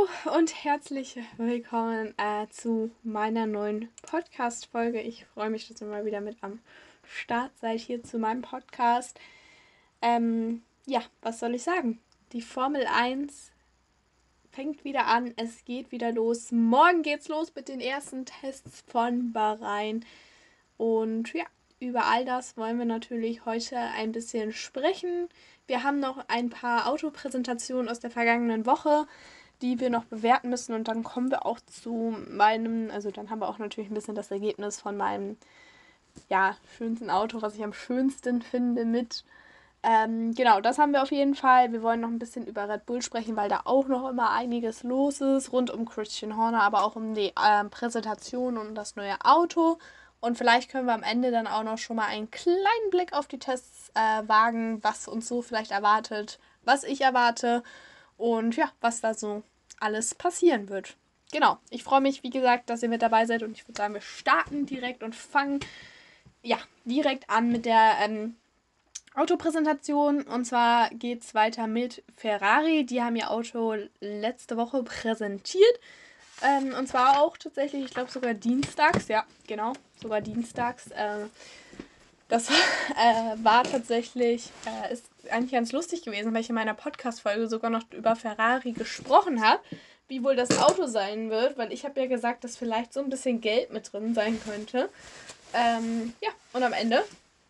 Hallo und herzlich willkommen äh, zu meiner neuen Podcast-Folge. Ich freue mich, dass ihr mal wieder mit am Start seid hier zu meinem Podcast. Ähm, ja, was soll ich sagen? Die Formel 1 fängt wieder an, es geht wieder los. Morgen geht's los mit den ersten Tests von Bahrain. Und ja, über all das wollen wir natürlich heute ein bisschen sprechen. Wir haben noch ein paar Autopräsentationen aus der vergangenen Woche, die wir noch bewerten müssen. Und dann kommen wir auch zu meinem, also dann haben wir auch natürlich ein bisschen das Ergebnis von meinem ja, schönsten Auto, was ich am schönsten finde, mit. Ähm, genau, das haben wir auf jeden Fall. Wir wollen noch ein bisschen über Red Bull sprechen, weil da auch noch immer einiges los ist, rund um Christian Horner, aber auch um die äh, Präsentation und das neue Auto. Und vielleicht können wir am Ende dann auch noch schon mal einen kleinen Blick auf die Tests äh, wagen, was uns so vielleicht erwartet, was ich erwarte und ja, was da so alles passieren wird. Genau, ich freue mich, wie gesagt, dass ihr mit dabei seid und ich würde sagen, wir starten direkt und fangen ja direkt an mit der ähm, Autopräsentation. Und zwar geht es weiter mit Ferrari. Die haben ihr Auto letzte Woche präsentiert. Ähm, und zwar auch tatsächlich, ich glaube sogar dienstags, ja, genau, sogar dienstags. Äh, das äh, war tatsächlich, äh, ist eigentlich ganz lustig gewesen, weil ich in meiner Podcast-Folge sogar noch über Ferrari gesprochen habe, wie wohl das Auto sein wird, weil ich habe ja gesagt, dass vielleicht so ein bisschen Geld mit drin sein könnte. Ähm, ja, und am Ende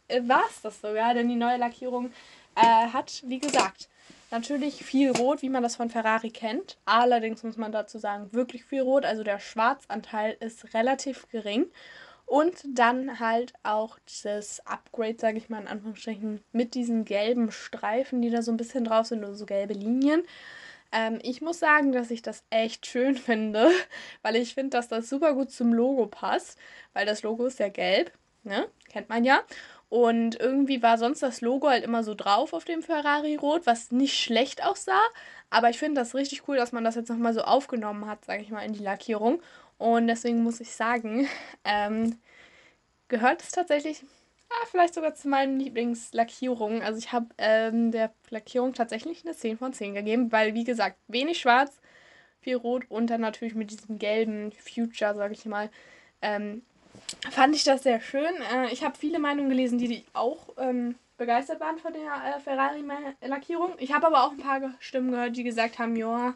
äh, war es das sogar, denn die neue Lackierung äh, hat, wie gesagt, Natürlich viel Rot, wie man das von Ferrari kennt. Allerdings muss man dazu sagen, wirklich viel Rot. Also der Schwarzanteil ist relativ gering. Und dann halt auch dieses Upgrade, sage ich mal in Anführungsstrichen, mit diesen gelben Streifen, die da so ein bisschen drauf sind, oder so gelbe Linien. Ähm, ich muss sagen, dass ich das echt schön finde, weil ich finde, dass das super gut zum Logo passt, weil das Logo ist ja gelb, ne? Kennt man ja. Und irgendwie war sonst das Logo halt immer so drauf auf dem Ferrari Rot, was nicht schlecht aussah. Aber ich finde das richtig cool, dass man das jetzt nochmal so aufgenommen hat, sage ich mal, in die Lackierung. Und deswegen muss ich sagen, ähm, gehört es tatsächlich, ah, vielleicht sogar zu meinen Lieblingslackierungen. Also ich habe ähm, der Lackierung tatsächlich eine 10 von 10 gegeben, weil wie gesagt, wenig schwarz, viel rot und dann natürlich mit diesem gelben Future, sage ich mal, ähm, fand ich das sehr schön. Äh, ich habe viele Meinungen gelesen, die, die auch ähm, begeistert waren von der äh, Ferrari-Lackierung. Ich habe aber auch ein paar Stimmen gehört, die gesagt haben, ja,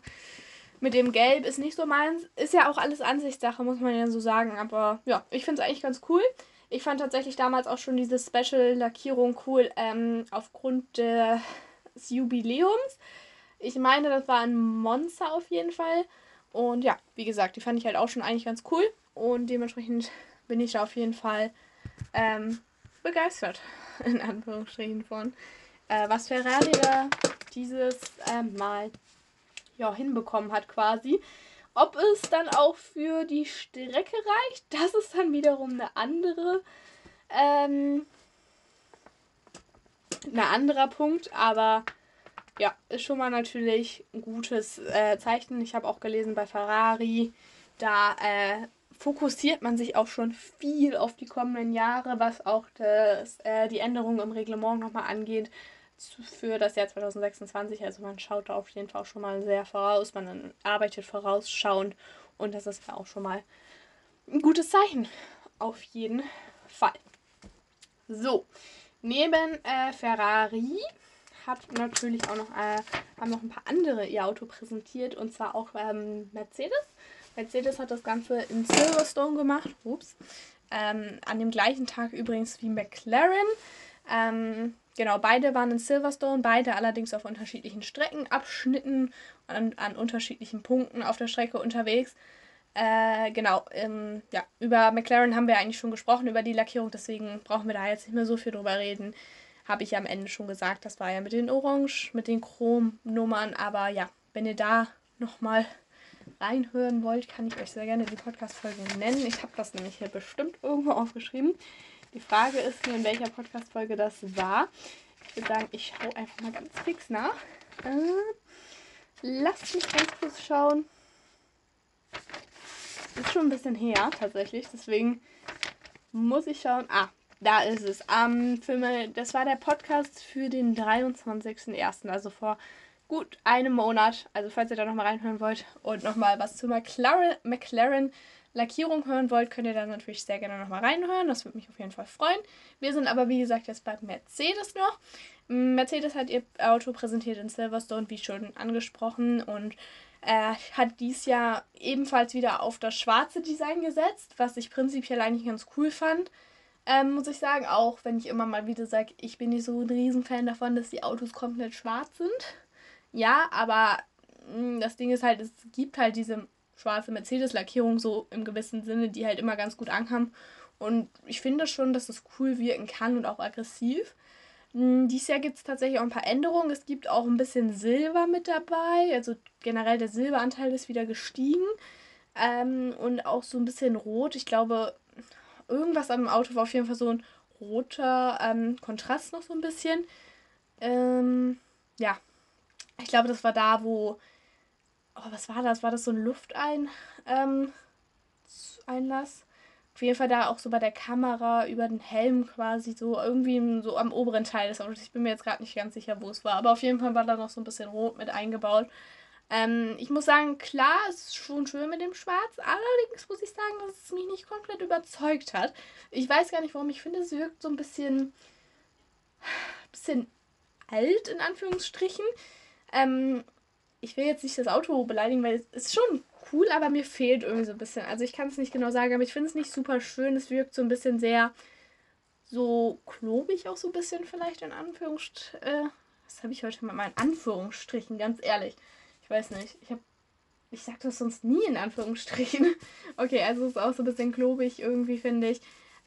mit dem Gelb ist nicht so meins. Ist ja auch alles Ansichtssache, muss man ja so sagen. Aber ja, ich finde es eigentlich ganz cool. Ich fand tatsächlich damals auch schon diese Special-Lackierung cool, ähm, aufgrund des Jubiläums. Ich meine, das war ein Monster auf jeden Fall. Und ja, wie gesagt, die fand ich halt auch schon eigentlich ganz cool. Und dementsprechend bin ich da auf jeden Fall ähm, begeistert, in Anführungsstrichen von, äh, was Ferrari da dieses äh, Mal ja, hinbekommen hat quasi. Ob es dann auch für die Strecke reicht, das ist dann wiederum eine andere, ähm, ein anderer Punkt, aber ja, ist schon mal natürlich ein gutes äh, Zeichen. Ich habe auch gelesen bei Ferrari, da äh, fokussiert man sich auch schon viel auf die kommenden Jahre, was auch das, äh, die Änderungen im Reglement nochmal angeht für das Jahr 2026. Also man schaut da auf jeden Fall auch schon mal sehr voraus, man arbeitet vorausschauend und das ist ja auch schon mal ein gutes Zeichen. Auf jeden Fall. So, neben äh, Ferrari hat natürlich auch noch, äh, haben noch ein paar andere ihr Auto präsentiert und zwar auch ähm, Mercedes. Mercedes hat das Ganze in Silverstone gemacht. Ups. Ähm, an dem gleichen Tag übrigens wie McLaren. Ähm, genau, beide waren in Silverstone, beide allerdings auf unterschiedlichen Streckenabschnitten und an unterschiedlichen Punkten auf der Strecke unterwegs. Äh, genau, ähm, ja, über McLaren haben wir eigentlich schon gesprochen, über die Lackierung, deswegen brauchen wir da jetzt nicht mehr so viel drüber reden. Habe ich ja am Ende schon gesagt, das war ja mit den Orange, mit den Chrom-Nummern, aber ja, wenn ihr da nochmal reinhören wollt, kann ich euch sehr gerne die Podcast-Folge nennen. Ich habe das nämlich hier bestimmt irgendwo aufgeschrieben. Die Frage ist nur, in welcher Podcast-Folge das war. Ich würde sagen, ich schaue einfach mal ganz fix nach. Äh, lasst mich ganz kurz schauen. Ist schon ein bisschen her, tatsächlich. Deswegen muss ich schauen. Ah, da ist es. Um, für das war der Podcast für den 23.01., also vor gut einem Monat. Also falls ihr da nochmal reinhören wollt und nochmal was zu McLaren, McLaren Lackierung hören wollt, könnt ihr da natürlich sehr gerne nochmal reinhören. Das würde mich auf jeden Fall freuen. Wir sind aber, wie gesagt, jetzt bei Mercedes noch. Mercedes hat ihr Auto präsentiert in Silverstone, wie schon angesprochen, und äh, hat dies Jahr ebenfalls wieder auf das schwarze Design gesetzt, was ich prinzipiell eigentlich ganz cool fand. Ähm, muss ich sagen, auch wenn ich immer mal wieder sage, ich bin nicht so ein Riesenfan davon, dass die Autos komplett schwarz sind. Ja, aber mh, hm, das Ding ist halt, es gibt halt diese schwarze Mercedes-Lackierung so im gewissen Sinne, die halt immer ganz gut ankam. Und ich finde schon, dass es cool wirken kann und auch aggressiv. Hm, dieses Jahr gibt es tatsächlich auch ein paar Änderungen. Es gibt auch ein bisschen Silber mit dabei. Also generell der Silberanteil ist wieder gestiegen. Ähm, und auch so ein bisschen rot. Ich glaube, irgendwas am Auto war auf jeden Fall so ein roter ähm, Kontrast noch so ein bisschen. Ähm, ja, ich glaube, das war da, wo. Oh, was war das? War das so ein Lufteinlass? Ähm, auf jeden Fall da auch so bei der Kamera über den Helm quasi so irgendwie so am oberen Teil des Autos. Ich bin mir jetzt gerade nicht ganz sicher, wo es war. Aber auf jeden Fall war da noch so ein bisschen rot mit eingebaut. Ähm, ich muss sagen, klar, es ist schon schön mit dem Schwarz. Allerdings muss ich sagen, dass es mich nicht komplett überzeugt hat. Ich weiß gar nicht, warum. Ich finde, es wirkt so ein bisschen, bisschen alt, in Anführungsstrichen. Ähm, ich will jetzt nicht das Auto beleidigen, weil es ist schon cool, aber mir fehlt irgendwie so ein bisschen. Also ich kann es nicht genau sagen, aber ich finde es nicht super schön. Es wirkt so ein bisschen sehr so klobig auch so ein bisschen vielleicht in Anführungsstrichen. Äh, was habe ich heute mit meinen Anführungsstrichen, ganz ehrlich. Ich weiß nicht. Ich ich sage das sonst nie in Anführungsstrichen. Okay, also es ist auch so ein bisschen klobig irgendwie, finde ich.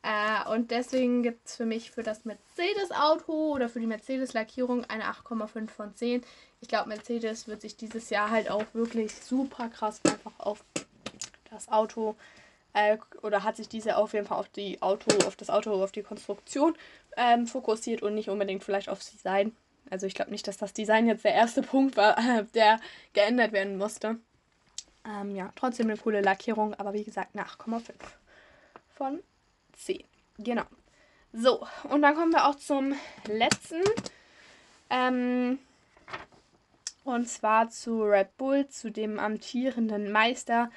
Äh, und deswegen gibt es für mich für das Mercedes-Auto oder für die Mercedes-Lackierung eine 8,5 von 10. Ich glaube, Mercedes wird sich dieses Jahr halt auch wirklich super krass einfach auf das Auto äh, oder hat sich diese auf jeden Fall auf die Auto, auf das Auto, auf die Konstruktion ähm, fokussiert und nicht unbedingt vielleicht aufs Design. Also ich glaube nicht, dass das Design jetzt der erste Punkt war, äh, der geändert werden musste. Ähm, ja, trotzdem eine coole Lackierung, aber wie gesagt eine 8,5 von C. Genau. So, und dann kommen wir auch zum letzten. Ähm, und zwar zu Red Bull, zu dem amtierenden Meister,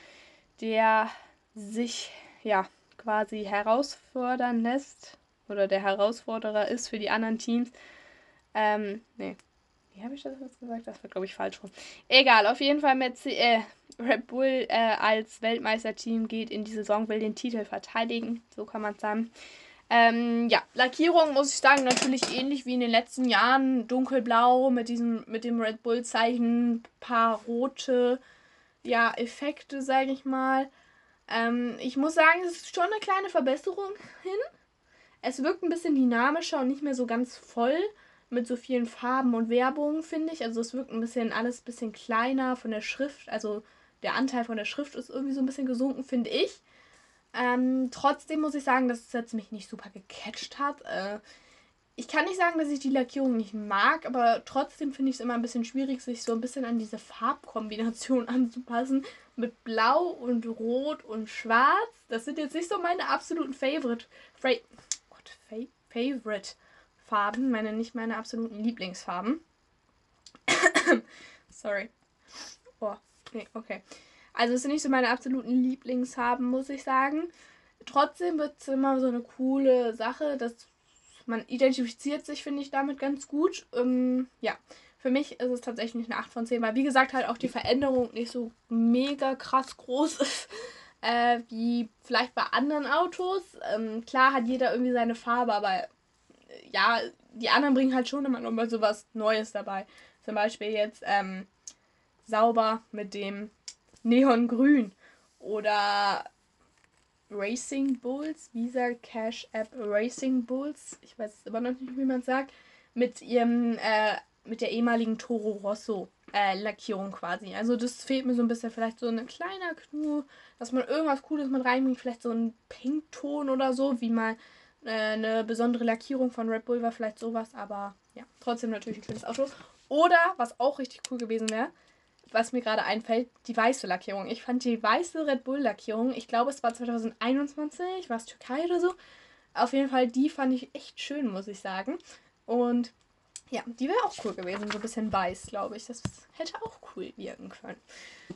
der sich ja quasi herausfordern lässt oder der Herausforderer ist für die anderen Teams. Ähm, nee. Wie habe ich das jetzt gesagt? Das wird, glaube ich, falsch rum. Egal, auf jeden Fall mit äh, Red Bull äh, als Weltmeisterteam geht in die Saison, will den Titel verteidigen. So kann man sagen. Ähm, ja, Lackierung muss ich sagen, natürlich ähnlich wie in den letzten Jahren. Dunkelblau mit diesem, mit dem Red Bull-Zeichen, paar rote, ja, Effekte, sage ich mal. Ähm, ich muss sagen, es ist schon eine kleine Verbesserung hin. Es wirkt ein bisschen dynamischer und nicht mehr so ganz voll mit so vielen Farben und Werbung, finde ich. Also es wirkt ein bisschen alles ein bisschen kleiner von der Schrift. Also der Anteil von der Schrift ist irgendwie so ein bisschen gesunken, finde ich. Ähm, trotzdem muss ich sagen, dass es jetzt mich nicht super gecatcht hat. Äh, ich kann nicht sagen, dass ich die Lackierung nicht mag, aber trotzdem finde ich es immer ein bisschen schwierig, sich so ein bisschen an diese Farbkombination anzupassen. Mit Blau und Rot und Schwarz. Das sind jetzt nicht so meine absoluten Favorite. Fra Gott, Fa Favorite Farben. Meine, nicht meine absoluten Lieblingsfarben. Sorry. Oh, nee, okay. Also es sind nicht so meine absoluten Lieblingsfarben, muss ich sagen. Trotzdem wird es immer so eine coole Sache, dass man identifiziert sich, finde ich, damit ganz gut. Ähm, ja, für mich ist es tatsächlich eine 8 von 10, weil wie gesagt halt auch die Veränderung nicht so mega krass groß ist. Äh, wie vielleicht bei anderen Autos. Ähm, klar hat jeder irgendwie seine Farbe, aber äh, ja, die anderen bringen halt schon immer noch mal so was Neues dabei. Zum Beispiel jetzt ähm, sauber mit dem Neongrün oder Racing Bulls, Visa Cash App Racing Bulls, ich weiß es immer noch nicht, wie man sagt, mit ihrem, äh, mit der ehemaligen Toro Rosso äh, Lackierung quasi. Also das fehlt mir so ein bisschen, vielleicht so ein kleiner Knu, dass man irgendwas Cooles mit reinbringt, vielleicht so ein Pinkton oder so, wie mal äh, eine besondere Lackierung von Red Bull war, vielleicht sowas, aber ja, trotzdem natürlich ein schönes Auto. Oder, was auch richtig cool gewesen wäre, was mir gerade einfällt, die weiße Lackierung. Ich fand die weiße Red Bull Lackierung, ich glaube es war 2021, war es Türkei oder so. Auf jeden Fall, die fand ich echt schön, muss ich sagen. Und Ja, die wäre auch cool gewesen. So ein bisschen weiß, glaube ich. Das hätte auch cool wirken können.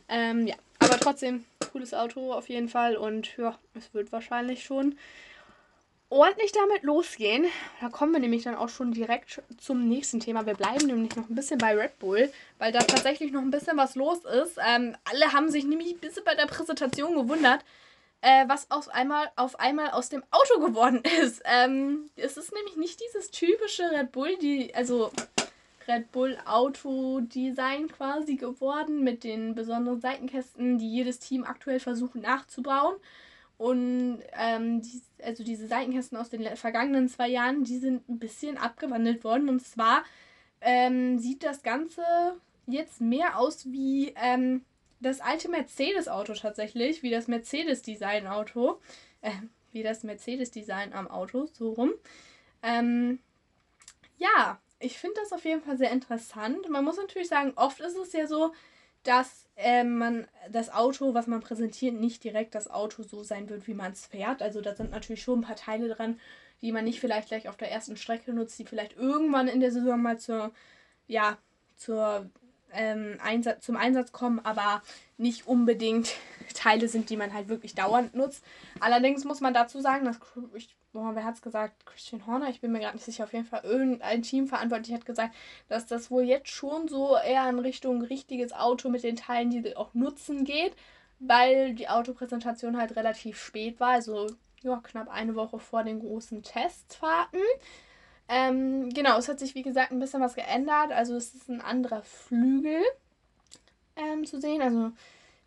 Ähm, ja, aber trotzdem, cooles Auto auf jeden Fall. Und ja, es wird wahrscheinlich schon ordentlich damit losgehen. Da kommen wir nämlich dann auch schon direkt zum nächsten Thema. Wir bleiben nämlich noch ein bisschen bei Red Bull, weil da tatsächlich noch ein bisschen was los ist. Ähm, alle haben sich nämlich ein bisschen bei der Präsentation gewundert, äh, was auf einmal, auf einmal aus dem Auto geworden ist. Ähm, es ist nämlich nicht dieses typische Red Bull, die, also Red Bull Auto Design quasi geworden mit den besonderen Seitenkästen, die jedes Team aktuell versucht nachzubauen. Und ähm, die, also diese Seitenkästen aus den vergangenen zwei Jahren, die sind ein bisschen abgewandelt worden. Und zwar ähm, sieht das Ganze jetzt mehr aus wie ähm, das alte Mercedes-Auto tatsächlich, wie das Mercedes-Design-Auto, äh, wie das Mercedes-Design am Auto, so rum. Ähm, ja, ich finde das auf jeden Fall sehr interessant. Man muss natürlich sagen, oft ist es ja so, dass äh, man das Auto, was man präsentiert, nicht direkt das Auto so sein wird, wie man es fährt. Also da sind natürlich schon ein paar Teile dran, die man nicht vielleicht gleich auf der ersten Strecke nutzt, die vielleicht irgendwann in der Saison mal zur, ja, zur ähm, Einsatz, zum Einsatz kommen, aber nicht unbedingt Teile sind, die man halt wirklich dauernd nutzt. Allerdings muss man dazu sagen, dass ich, boah, wer hat es gesagt? Christian Horner, ich bin mir gerade nicht sicher, auf jeden Fall irgendein Teamverantwortlich hat gesagt, dass das wohl jetzt schon so eher in Richtung richtiges Auto mit den Teilen, die sie auch nutzen geht, weil die Autopräsentation halt relativ spät war, also ja, knapp eine Woche vor den großen Testfahrten. Ähm, genau, es hat sich wie gesagt ein bisschen was geändert. Also es ist ein anderer Flügel ähm, zu sehen. Also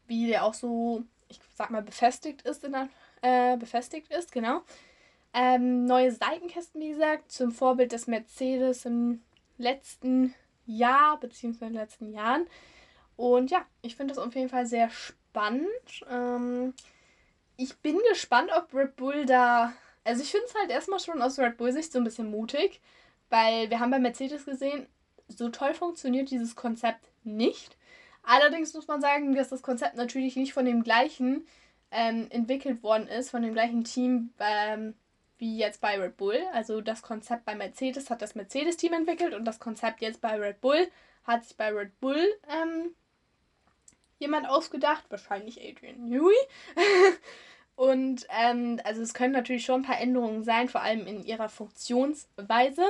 wie der auch so, ich sag mal, befestigt ist, in der, äh, befestigt ist, genau. Ähm, neue Seitenkästen, wie gesagt, zum Vorbild des Mercedes im letzten Jahr, beziehungsweise in den letzten Jahren. Und ja, ich finde das auf jeden Fall sehr spannend. Ähm, ich bin gespannt, ob Red Bull da also ich finde es halt erstmal schon aus Red Bull-Sicht so ein bisschen mutig, weil wir haben bei Mercedes gesehen, so toll funktioniert dieses Konzept nicht. Allerdings muss man sagen, dass das Konzept natürlich nicht von dem gleichen ähm, entwickelt worden ist, von dem gleichen Team ähm, wie jetzt bei Red Bull. Also das Konzept bei Mercedes hat das Mercedes-Team entwickelt und das Konzept jetzt bei Red Bull hat sich bei Red Bull ähm, jemand ausgedacht, wahrscheinlich Adrian Newey. Ähm, also es können natürlich schon ein paar Änderungen sein, vor allem in ihrer Funktionsweise.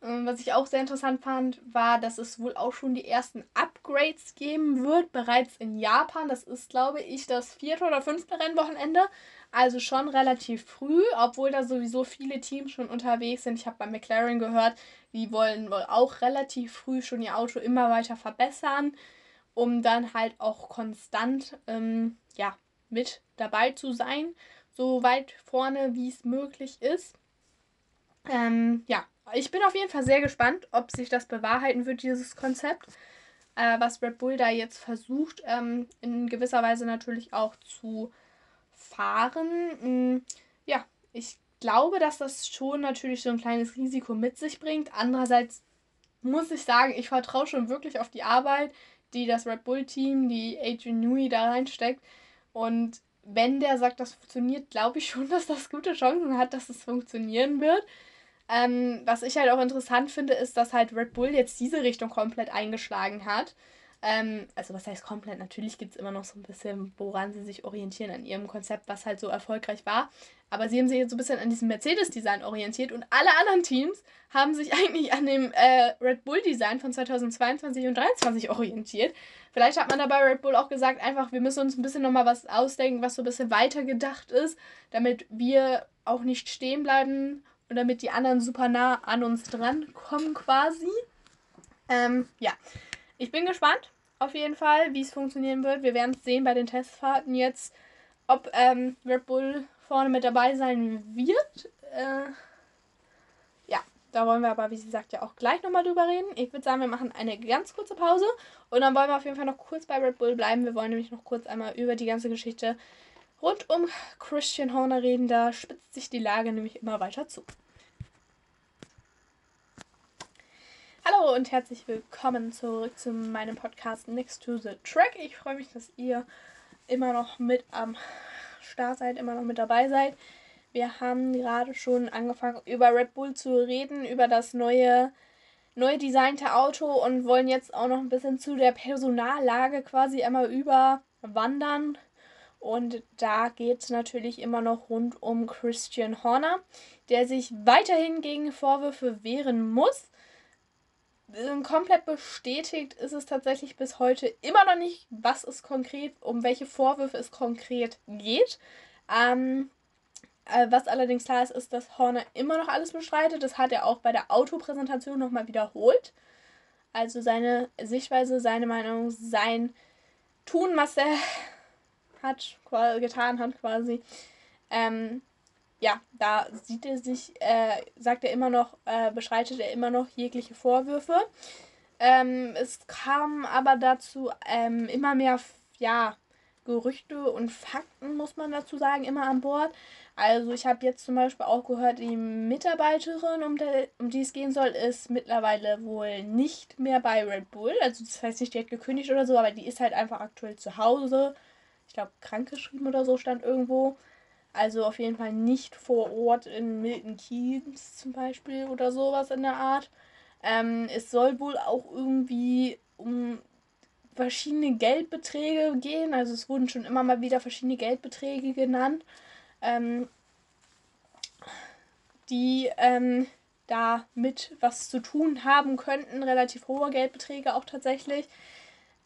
Ähm, was ich auch sehr interessant fand, war, dass es wohl auch schon die ersten Upgrades geben wird, bereits in Japan. Das ist, glaube ich, das vierte oder fünfte Rennwochenende. Also schon relativ früh, obwohl da sowieso viele Teams schon unterwegs sind. Ich habe bei McLaren gehört, die wollen wohl auch relativ früh schon ihr Auto immer weiter verbessern, um dann halt auch konstant ähm, ja, mit dabei zu sein, so weit vorne, wie es möglich ist. Ähm, ja, ich bin auf jeden Fall sehr gespannt, ob sich das bewahrheiten wird, dieses Konzept, äh, was Red Bull da jetzt versucht, ähm, in gewisser Weise natürlich auch zu fahren. Ähm, ja, ich glaube, dass das schon natürlich so ein kleines Risiko mit sich bringt. Andererseits muss ich sagen, ich vertraue schon wirklich auf die Arbeit, die das Red Bull-Team, die Adrian Newey da reinsteckt. Und wenn der sagt, das funktioniert, glaube ich schon, dass das gute Chancen hat, dass es funktionieren wird. Ähm, was ich halt auch interessant finde, ist, dass halt Red Bull jetzt diese Richtung komplett eingeschlagen hat. Ähm, also was heißt komplett? Natürlich gibt es immer noch so ein bisschen, woran sie sich orientieren an ihrem Konzept, was halt so erfolgreich war. Aber sie haben sich jetzt so ein bisschen an diesem Mercedes-Design orientiert und alle anderen Teams haben sich eigentlich an dem äh, Red Bull-Design von 2022 und 2023 orientiert. Vielleicht hat man dabei Red Bull auch gesagt, einfach, wir müssen uns ein bisschen nochmal was ausdenken, was so ein bisschen weiter gedacht ist, damit wir auch nicht stehen bleiben und damit die anderen super nah an uns dran kommen quasi. Ähm, ja, ich bin gespannt auf jeden Fall, wie es funktionieren wird. Wir werden es sehen bei den Testfahrten jetzt, ob ähm, Red Bull vorne mit dabei sein wird. Äh, ja, da wollen wir aber, wie sie sagt, ja auch gleich nochmal drüber reden. Ich würde sagen, wir machen eine ganz kurze Pause und dann wollen wir auf jeden Fall noch kurz bei Red Bull bleiben. Wir wollen nämlich noch kurz einmal über die ganze Geschichte rund um Christian Horner reden. Da spitzt sich die Lage nämlich immer weiter zu. Hallo und herzlich willkommen zurück zu meinem Podcast Next to the Track. Ich freue mich, dass ihr immer noch mit am Start seid, immer noch mit dabei seid. Wir haben gerade schon angefangen, über Red Bull zu reden, über das neue neu designte Auto und wollen jetzt auch noch ein bisschen zu der Personallage quasi einmal überwandern. Und da geht es natürlich immer noch rund um Christian Horner, der sich weiterhin gegen Vorwürfe wehren muss. Ähm, komplett bestätigt ist es tatsächlich bis heute immer noch nicht, was es konkret, um welche Vorwürfe es konkret geht. Ähm, äh, was allerdings klar ist, ist, dass Horner immer noch alles bestreitet. Das hat er auch bei der Autopräsentation nochmal wiederholt. Also seine Sichtweise, seine Meinung, sein Tun, was er hat, getan hat quasi. Ähm, ja, da sieht er sich, äh, sagt er immer noch, äh, beschreitet er immer noch jegliche Vorwürfe. Ähm, es kam aber dazu ähm, immer mehr, ja, Gerüchte und Fakten, muss man dazu sagen, immer an Bord. Also ich habe jetzt zum Beispiel auch gehört, die Mitarbeiterin, um, der, um die es gehen soll, ist mittlerweile wohl nicht mehr bei Red Bull. Also das heißt nicht, die hat gekündigt oder so, aber die ist halt einfach aktuell zu Hause. Ich glaube, krankgeschrieben oder so stand irgendwo. Also auf jeden Fall nicht vor Ort in Milton Keynes zum Beispiel oder sowas in der Art. Ähm, es soll wohl auch irgendwie um verschiedene Geldbeträge gehen. Also es wurden schon immer mal wieder verschiedene Geldbeträge genannt, ähm, die ähm, da mit was zu tun haben könnten. Relativ hohe Geldbeträge auch tatsächlich.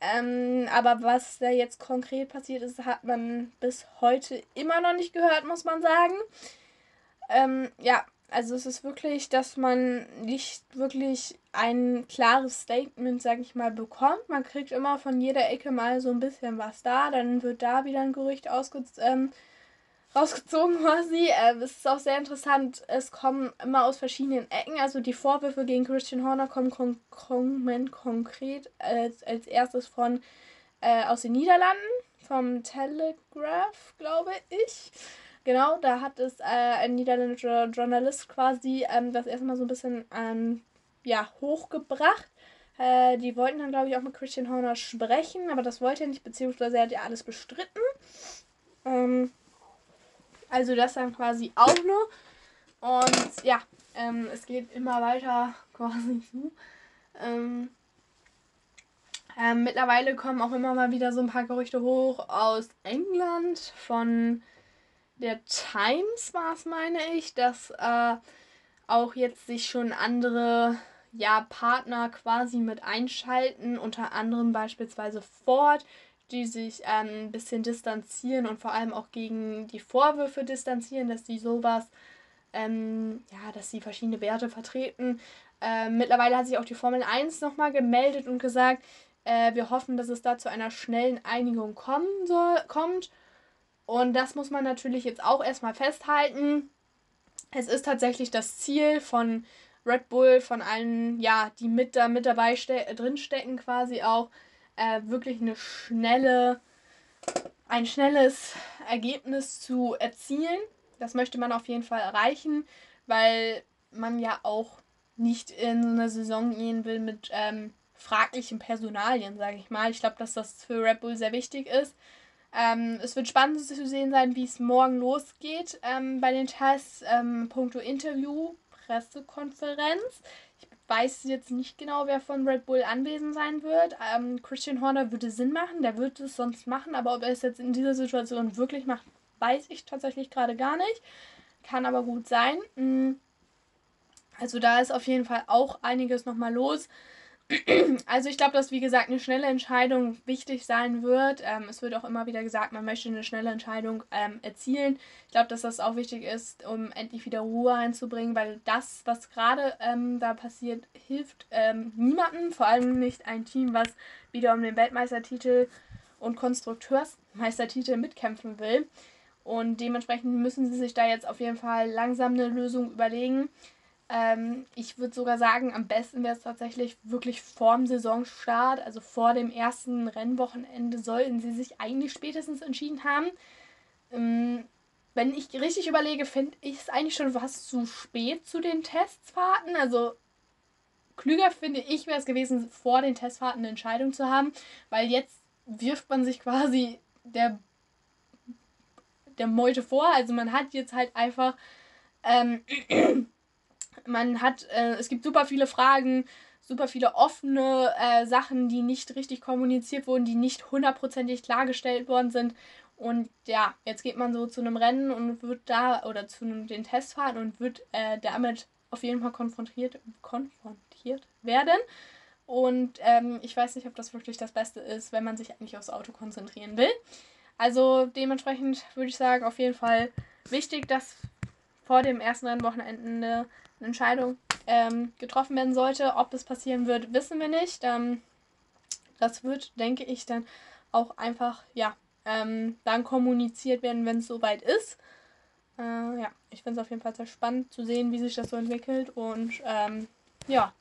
Ähm, aber was da jetzt konkret passiert ist, hat man bis heute immer noch nicht gehört, muss man sagen. Ähm, ja, also es ist wirklich, dass man nicht wirklich ein klares Statement, sag ich mal, bekommt. Man kriegt immer von jeder Ecke mal so ein bisschen was da, dann wird da wieder ein Gerücht ausge ähm, rausgezogen quasi. Äh, es ist auch sehr interessant, es kommen immer aus verschiedenen Ecken. Also die Vorwürfe gegen Christian Horner kommen, kon kommen konkret als, als erstes von äh, aus den Niederlanden, vom Telegraph, glaube ich. Genau, da hat es äh, ein niederländischer Journalist quasi ähm, das erstmal so ein bisschen ähm, ja, hochgebracht. Äh, die wollten dann, glaube ich, auch mit Christian Horner sprechen, aber das wollte er nicht, beziehungsweise er hat ja alles bestritten. Ähm, also das dann quasi auch nur. Und ja, ähm, es geht immer weiter quasi zu. Ähm, ähm, mittlerweile kommen auch immer mal wieder so ein paar Gerüchte hoch aus England von der Times war es, meine ich, dass äh, auch jetzt sich schon andere ja, Partner quasi mit einschalten, unter anderem beispielsweise Ford, die sich ähm, ein bisschen distanzieren und vor allem auch gegen die Vorwürfe distanzieren, dass sie sowas, ähm, ja, dass sie verschiedene Werte vertreten. Äh, mittlerweile hat sich auch die Formel 1 nochmal gemeldet und gesagt, äh, wir hoffen, dass es da zu einer schnellen Einigung kommen soll, kommt. Und das muss man natürlich jetzt auch erstmal festhalten. Es ist tatsächlich das Ziel von Red Bull, von allen, ja, die mit da mit dabei drinstecken, quasi auch, äh, wirklich eine schnelle, ein schnelles Ergebnis zu erzielen. Das möchte man auf jeden Fall erreichen, weil man ja auch nicht in so eine Saison gehen will mit ähm, fraglichen Personalien, sage ich mal. Ich glaube, dass das für Red Bull sehr wichtig ist. Ähm, es wird spannend zu sehen sein, wie es morgen losgeht ähm, bei den Tests. Ähm, Punkto Interview, Pressekonferenz weiß jetzt nicht genau, wer von Red Bull anwesend sein wird. Ähm, Christian Horner würde Sinn machen, der würde es sonst machen, aber ob er es jetzt in dieser Situation wirklich macht, weiß ich tatsächlich gerade gar nicht. Kann aber gut sein. Mm. Also da ist auf jeden Fall auch einiges nochmal los. Also ich glaube, dass wie gesagt eine schnelle Entscheidung wichtig sein wird. Ähm, es wird auch immer wieder gesagt, man möchte eine schnelle Entscheidung ähm, erzielen. Ich glaube, dass das auch wichtig ist, um endlich wieder Ruhe reinzubringen, weil das, was gerade ähm, da passiert, hilft ähm, niemandem, vor allem nicht ein Team, was wieder um den Weltmeistertitel und Konstrukteursmeistertitel mitkämpfen will. Und dementsprechend müssen sie sich da jetzt auf jeden Fall langsam eine Lösung überlegen. Ähm, ich würde sogar sagen, am besten wäre es tatsächlich wirklich vorm Saisonstart, also vor dem ersten Rennwochenende, sollten sie sich eigentlich spätestens entschieden haben. Ähm, wenn ich richtig überlege, finde ich es eigentlich schon fast zu spät zu den Testfahrten. Also klüger finde ich wäre es gewesen, vor den Testfahrten eine Entscheidung zu haben, weil jetzt wirft man sich quasi der, der Meute vor. Also man hat jetzt halt einfach ähm, man hat, äh, es gibt super viele Fragen super viele offene äh, Sachen, die nicht richtig kommuniziert wurden, die nicht hundertprozentig klargestellt worden sind. Und ja, jetzt geht man so zu einem Rennen und wird da oder zu einem, den Testfahrten und wird äh, damit auf jeden Fall konfrontiert, konfrontiert werden. Und ähm, ich weiß nicht, ob das wirklich das Beste ist, wenn man sich eigentlich aufs Auto konzentrieren will. Also dementsprechend würde ich sagen, auf jeden Fall wichtig, dass vor dem ersten Rennwochenende eine Entscheidung ähm, getroffen werden sollte. Ob es passieren wird, wissen wir nicht. Ähm, das wird, denke ich, dann auch einfach, ja, ähm, dann kommuniziert werden, wenn es soweit ist. Äh, ja, ich finde es auf jeden Fall sehr spannend zu sehen, wie sich das so entwickelt und ähm, ja,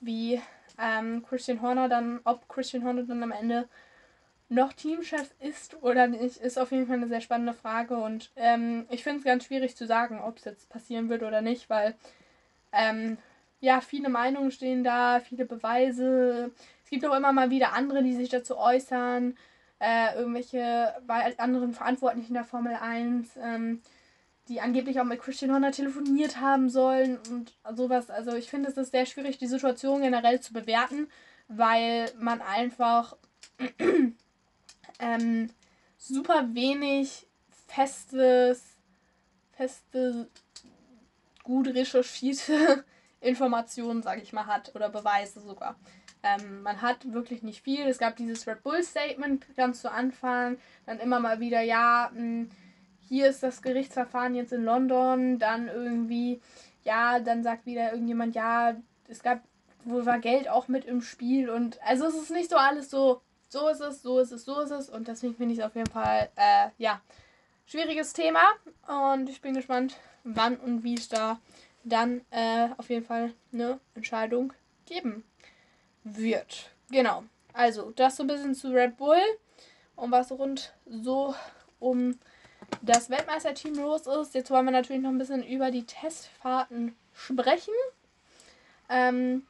wie ähm, Christian Horner dann, ob Christian Horner dann am Ende noch Teamchef ist oder nicht, ist auf jeden Fall eine sehr spannende Frage. Und ähm, ich finde es ganz schwierig zu sagen, ob es jetzt passieren wird oder nicht, weil ähm, ja, viele Meinungen stehen da, viele Beweise. Es gibt auch immer mal wieder andere, die sich dazu äußern. Äh, irgendwelche bei anderen Verantwortlichen der Formel 1, ähm, die angeblich auch mit Christian Horner telefoniert haben sollen und sowas. Also ich finde es ist sehr schwierig, die Situation generell zu bewerten, weil man einfach ähm, super wenig festes, feste, gut recherchierte Informationen, sage ich mal, hat oder Beweise sogar. Ähm, man hat wirklich nicht viel. Es gab dieses Red Bull Statement ganz zu Anfang, dann immer mal wieder, ja, mh, hm, hier ist das Gerichtsverfahren jetzt in London, dann irgendwie, ja, dann sagt wieder irgendjemand, ja, es gab, wohl war Geld auch mit im Spiel und also es ist nicht so alles so so ist es, so ist es, so ist es. Und deswegen finde ich es auf jeden Fall, äh, ja, schwieriges Thema. Und ich bin gespannt, wann und wie es da dann äh, auf jeden Fall eine Entscheidung geben wird. Genau. Also, das so ein bisschen zu Red Bull und was rund so um das Weltmeisterteam los ist. Jetzt wollen wir natürlich noch ein bisschen über die Testfahrten sprechen. Ähm,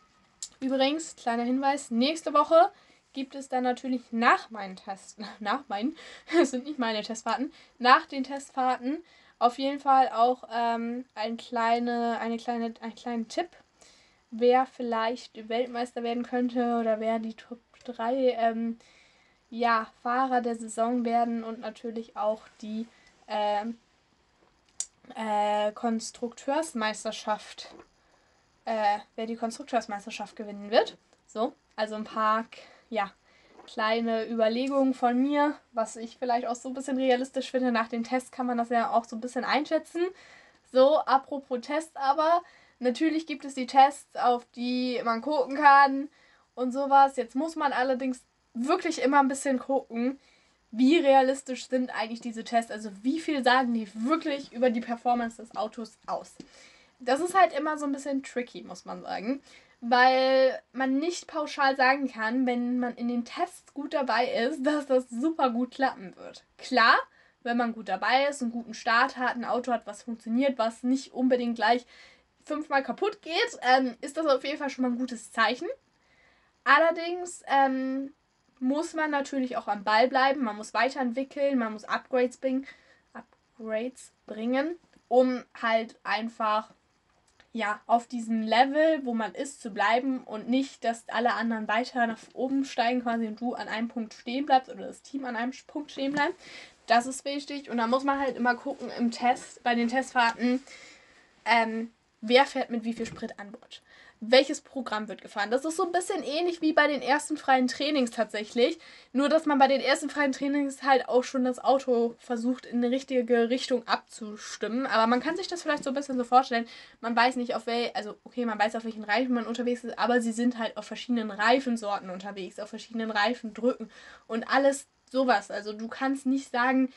übrigens, kleiner Hinweis, nächste Woche gibt es dann natürlich nach meinen Tests, nach meinen, das sind nicht meine Testfahrten, nach den Testfahrten auf jeden Fall auch ähm, ein kleine, eine kleine, einen kleinen Tipp, wer vielleicht Weltmeister werden könnte oder wer die Top 3 ähm, ja, Fahrer der Saison werden und natürlich auch die ähm, äh, Konstrukteursmeisterschaft, äh, wer die Konstrukteursmeisterschaft gewinnen wird. So, also ein paar ja, kleine Überlegungen von mir, was ich vielleicht auch so ein bisschen realistisch finde. Nach den Tests kann man das ja auch so ein bisschen einschätzen. So, apropos Tests aber, natürlich gibt es die Tests, auf die man gucken kann und sowas. Jetzt muss man allerdings wirklich immer ein bisschen gucken, wie realistisch sind eigentlich diese Tests. Also wie viel sagen die wirklich über die Performance des Autos aus. Das ist halt immer so ein bisschen tricky, muss man sagen weil man nicht pauschal sagen kann, wenn man in den Tests gut dabei ist, dass das super gut klappen wird. Klar, wenn man gut dabei ist, einen guten Start hat, ein Auto hat, was funktioniert, was nicht unbedingt gleich fünfmal kaputt geht, ähm, ist das auf jeden Fall schon mal ein gutes Zeichen. Allerdings ähm, muss man natürlich auch am Ball bleiben, man muss weiterentwickeln, man muss Upgrades bringen, Upgrades bringen, um halt einfach ja, auf diesem Level, wo man ist, zu bleiben und nicht, dass alle anderen weiter nach oben steigen quasi und du an einem Punkt stehen bleibst oder das Team an einem Punkt stehen bleibt. Das ist wichtig und da muss man halt immer gucken im Test, bei den Testfahrten, ähm, wer fährt mit wie viel Sprit an Bord welches Programm wird gefahren. Das ist so ein bisschen ähnlich wie bei den ersten freien Trainings tatsächlich. Nur, dass man bei den ersten freien Trainings halt auch schon das Auto versucht, in eine richtige Richtung abzustimmen. Aber man kann sich das vielleicht so ein bisschen so vorstellen. Man weiß nicht, auf welchen, also okay, man weiß, auf welchen Reifen man unterwegs ist, aber sie sind halt auf verschiedenen Reifensorten unterwegs, auf verschiedenen Reifendrücken und alles sowas. Also du kannst nicht sagen,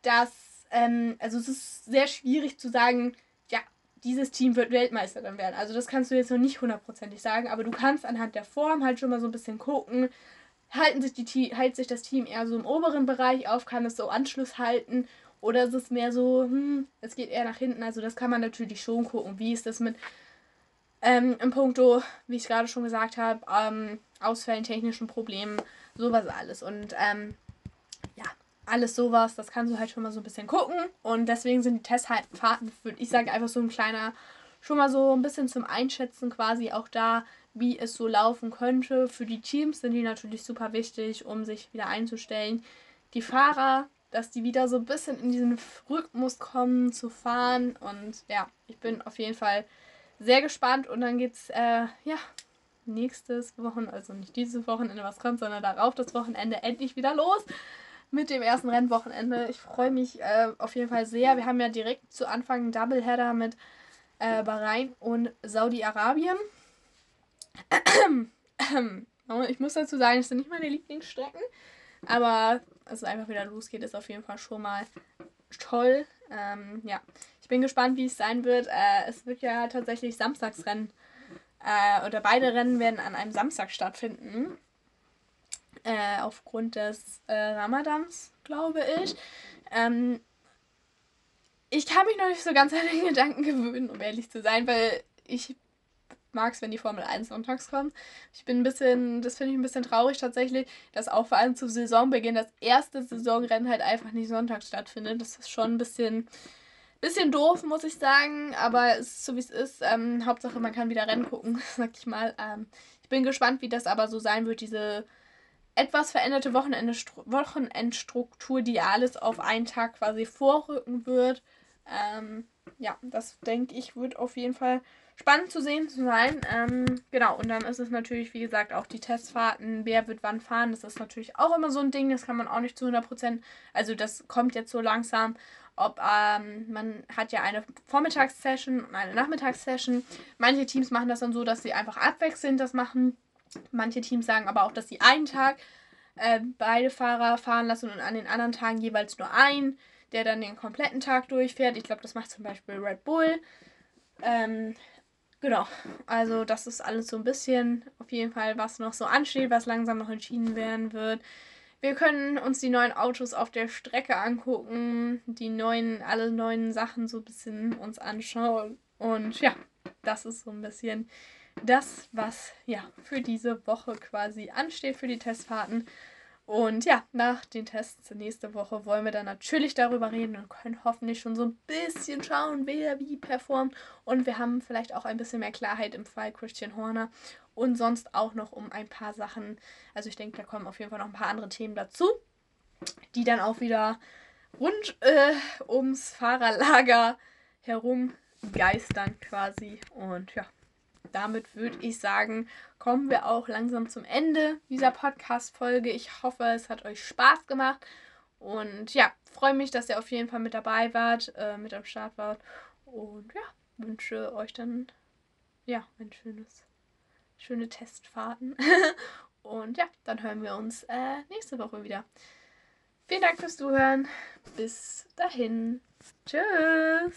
dass, ähm, also es ist sehr schwierig zu sagen, dieses Team wird Weltmeister dann werden. Also das kannst du jetzt noch nicht hundertprozentig sagen, aber du kannst anhand der Form halt schon mal so ein bisschen gucken. Halten sich die, hält sich das Team eher so im oberen Bereich auf, kann es so Anschluss halten oder ist es mehr so, hm, es geht eher nach hinten. Also das kann man natürlich schon gucken. Wie ist das mit ähm, im Punkto, wie ich gerade schon gesagt habe, ähm, Ausfällen, technischen Problemen, sowas alles. Und ähm, alles sowas, das kannst du halt schon mal so ein bisschen gucken. Und deswegen sind die Testfahrten, würde ich sagen, einfach so ein kleiner, schon mal so ein bisschen zum Einschätzen quasi auch da, wie es so laufen könnte. Für die Teams sind die natürlich super wichtig, um sich wieder einzustellen. Die Fahrer, dass die wieder so ein bisschen in diesen Rhythmus kommen zu fahren. Und ja, ich bin auf jeden Fall sehr gespannt. Und dann geht's, äh, ja, nächstes Wochenende, also nicht dieses Wochenende, was kommt, sondern darauf das Wochenende endlich wieder los mit dem ersten Rennwochenende. Ich freue mich äh, auf jeden Fall sehr. Wir haben ja direkt zu Anfang einen Doubleheader mit äh, Bahrain und Saudi-Arabien. ich muss dazu sagen, es sind nicht meine Lieblingsstrecken, aber dass es einfach wieder losgeht, ist auf jeden Fall schon mal toll. Ähm, ja, ich bin gespannt, wie es sein wird. Äh, es wird ja tatsächlich Samstagsrennen äh, oder beide Rennen werden an einem Samstag stattfinden. Äh, aufgrund des äh, Ramadans, glaube ich. Ähm, ich kann mich noch nicht so ganz an den Gedanken gewöhnen, um ehrlich zu sein, weil ich mag es, wenn die Formel 1 sonntags kommt. Ich bin ein bisschen, das finde ich ein bisschen traurig tatsächlich, dass auch vor allem zu Saisonbeginn das erste Saisonrennen halt einfach nicht sonntags stattfindet. Das ist schon ein bisschen Bisschen doof, muss ich sagen, aber es ist so wie es ist. Ähm, Hauptsache, man kann wieder Rennen gucken, sag ich mal. Ähm, ich bin gespannt, wie das aber so sein wird, diese etwas veränderte Wochenendstruktur, die alles auf einen Tag quasi vorrücken wird. Ähm, ja, das denke ich, wird auf jeden Fall spannend zu sehen zu sein. Ähm, genau, und dann ist es natürlich, wie gesagt, auch die Testfahrten, wer wird wann fahren. Das ist natürlich auch immer so ein Ding, das kann man auch nicht zu 100%, also das kommt jetzt so langsam ob ähm, man hat ja eine Vormittagssession und eine Nachmittagssession. Manche Teams machen das dann so, dass sie einfach abwechselnd das machen. Manche Teams sagen aber auch, dass sie einen Tag äh, beide Fahrer fahren lassen und an den anderen Tagen jeweils nur einen, der dann den kompletten Tag durchfährt. Ich glaube, das macht zum Beispiel Red Bull. Ähm, genau, also das ist alles so ein bisschen auf jeden Fall, was noch so ansteht, was langsam noch entschieden werden wird. Wir können uns die neuen Autos auf der Strecke angucken, die neuen, alle neuen Sachen so ein bisschen uns anschauen. Und ja, das ist so ein bisschen das, was ja für diese Woche quasi ansteht für die Testfahrten. Und ja, nach den Tests nächste Woche wollen wir dann natürlich darüber reden und können hoffentlich schon so ein bisschen schauen, wer wie performt. Und wir haben vielleicht auch ein bisschen mehr Klarheit im Fall Christian Horner und sonst auch noch um ein paar Sachen. Also ich denke, da kommen auf jeden Fall noch ein paar andere Themen dazu, die dann auch wieder rund äh, ums Fahrerlager herum geistern quasi. Und ja, damit würde ich sagen, kommen wir auch langsam zum Ende dieser Podcast-Folge. Ich hoffe, es hat euch Spaß gemacht. Und ja, freue mich, dass ihr auf jeden Fall mit dabei wart, äh, mit am Start wart. Und ja, wünsche euch dann ja ein schönes, schöne Testfahrten. Und ja, dann hören wir uns äh, nächste Woche wieder. Vielen Dank fürs Zuhören. Bis dahin. Tschüss.